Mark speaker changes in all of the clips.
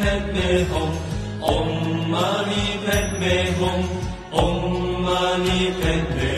Speaker 1: 백매홍 옴마니 백매홍 옴마니 백매홍.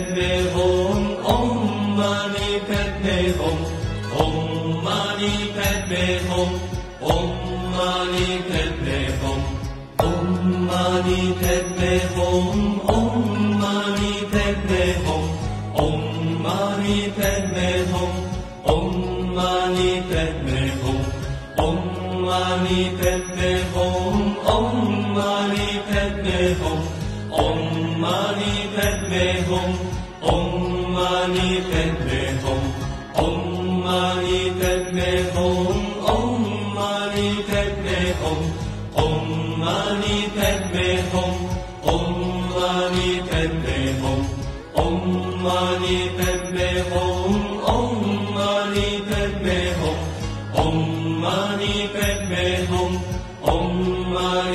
Speaker 1: pepeho, om mani Padme Hum. om mani Padme Hum. om mani Padme Hum. om mani Padme Hum. om mani Padme Hum. om mani Padme.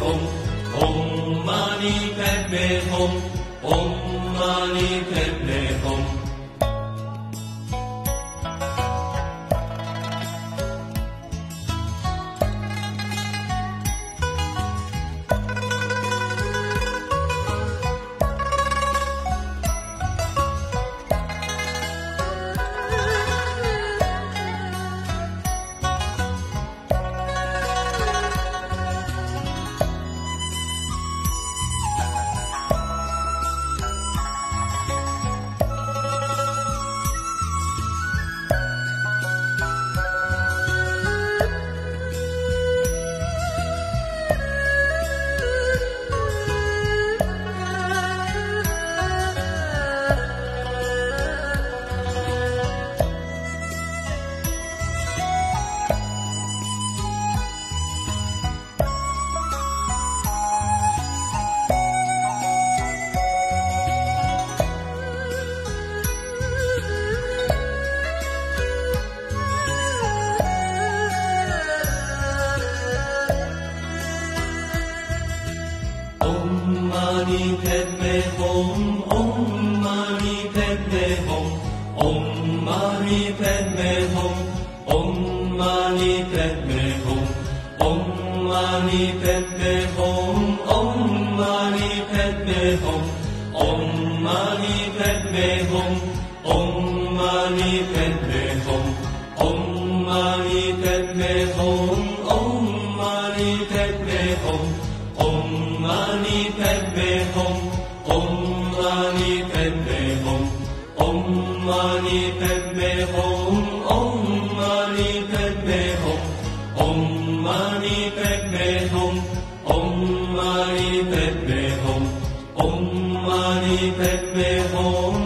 Speaker 1: ほんほんまにペッペほん Ani Ben 白玫红红玛尼白玫红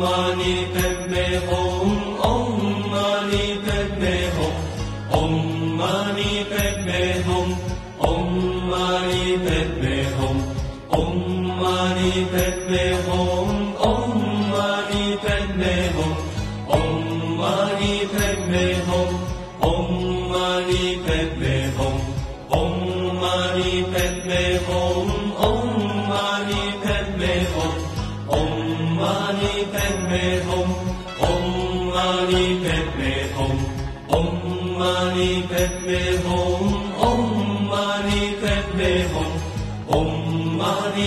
Speaker 1: Mani Padme Hum.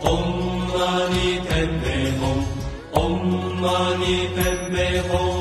Speaker 1: 엄마니 뱀매홍 엄마니 뱀매홍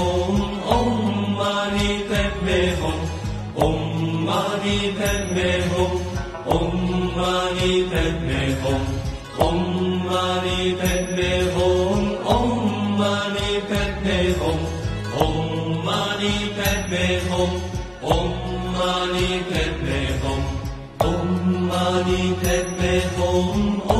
Speaker 1: Om Om Mani Padme Hum Om Mani Padme Hum Om Mani Padme Hum Om Mani Padme Hum Om Mani Padme Hum Om Mani Padme Hum Om Mani Padme Hum Om Mani Padme Hum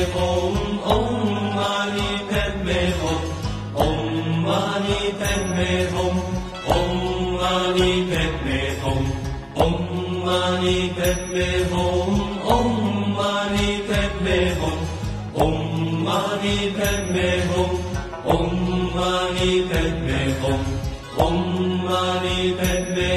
Speaker 1: om, om mani padme hum, om mani padme hum, om mani padme hum, om mani padme hum, om mani padme hum, om mani padme hum, om mani padme hum, om mani padme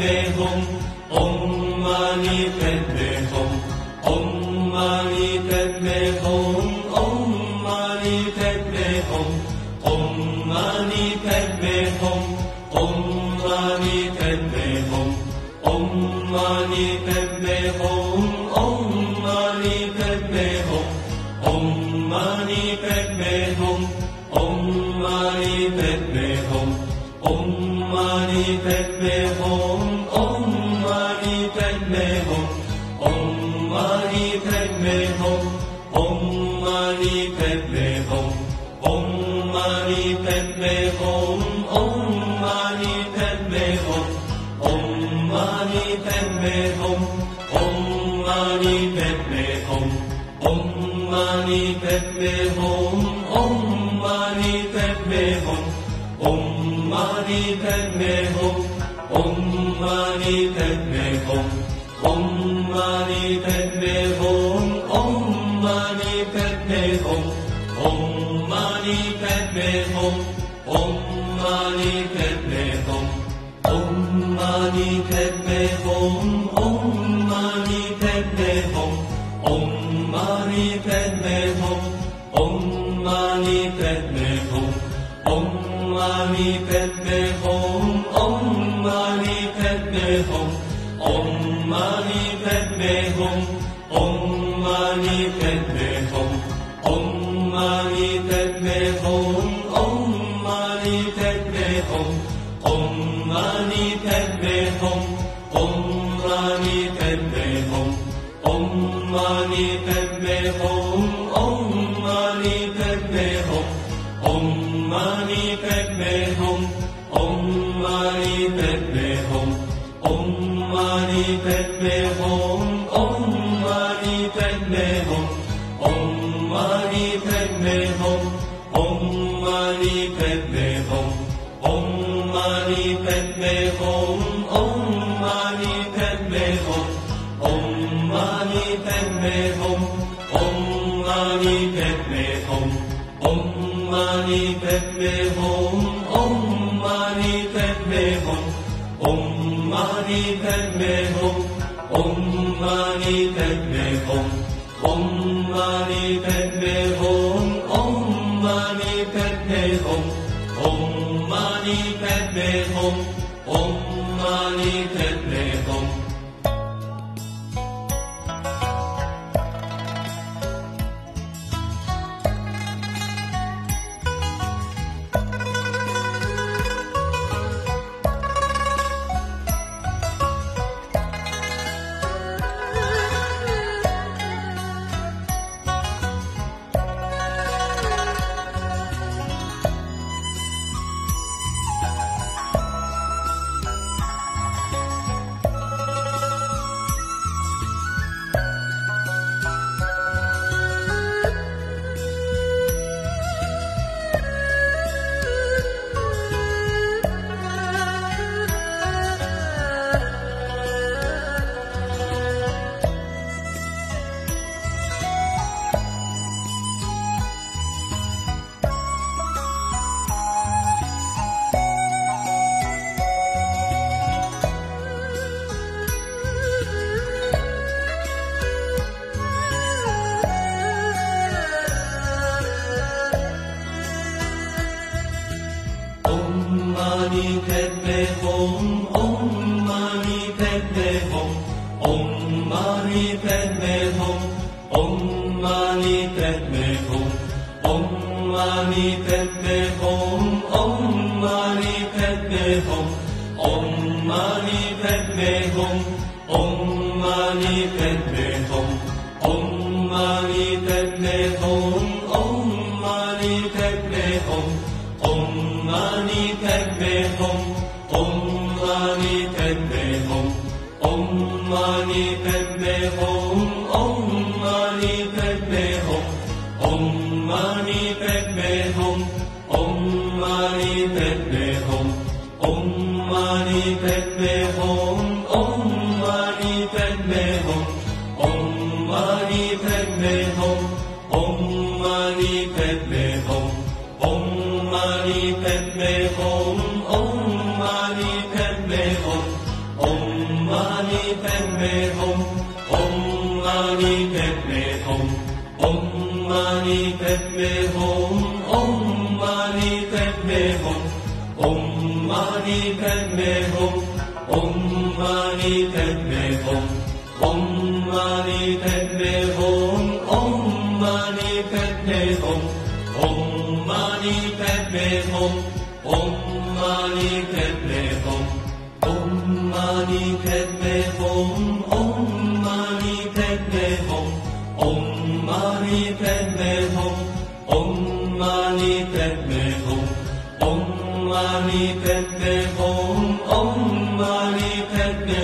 Speaker 1: Padmehum, Om Mani Padmehum, Om Mani Padmehum. Om Mani Padmehum. Om mani padme hum Om mani mani 패배홈 옴마니 패배홈 옴마니 패배홈 옴마니 패배홈 옴마니 패배홈 옴마니 패배홈 옴마니 패배홈 백매홍 엄마니 백매홍 엄마니 백매홍 엄마니 백매홍 엄마니 백매홍 mani padme hum. Om mani padme 많이 뺏매홈 옴 많이 뺏매홈 옴 많이 뺏매홈 옴 많이 뺏매홈 옴 많이 뺏매홈 옴 많이 뺏매홈 阿里贝贝哄 mani padme hum Om mani padme hum Om mani padme hum Om mani padme hum Om mani padme hum Om mani padme hum Om mani padme hum Om mani padme hum Om mani padme hum Om mani padme hum Om mani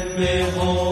Speaker 1: behold.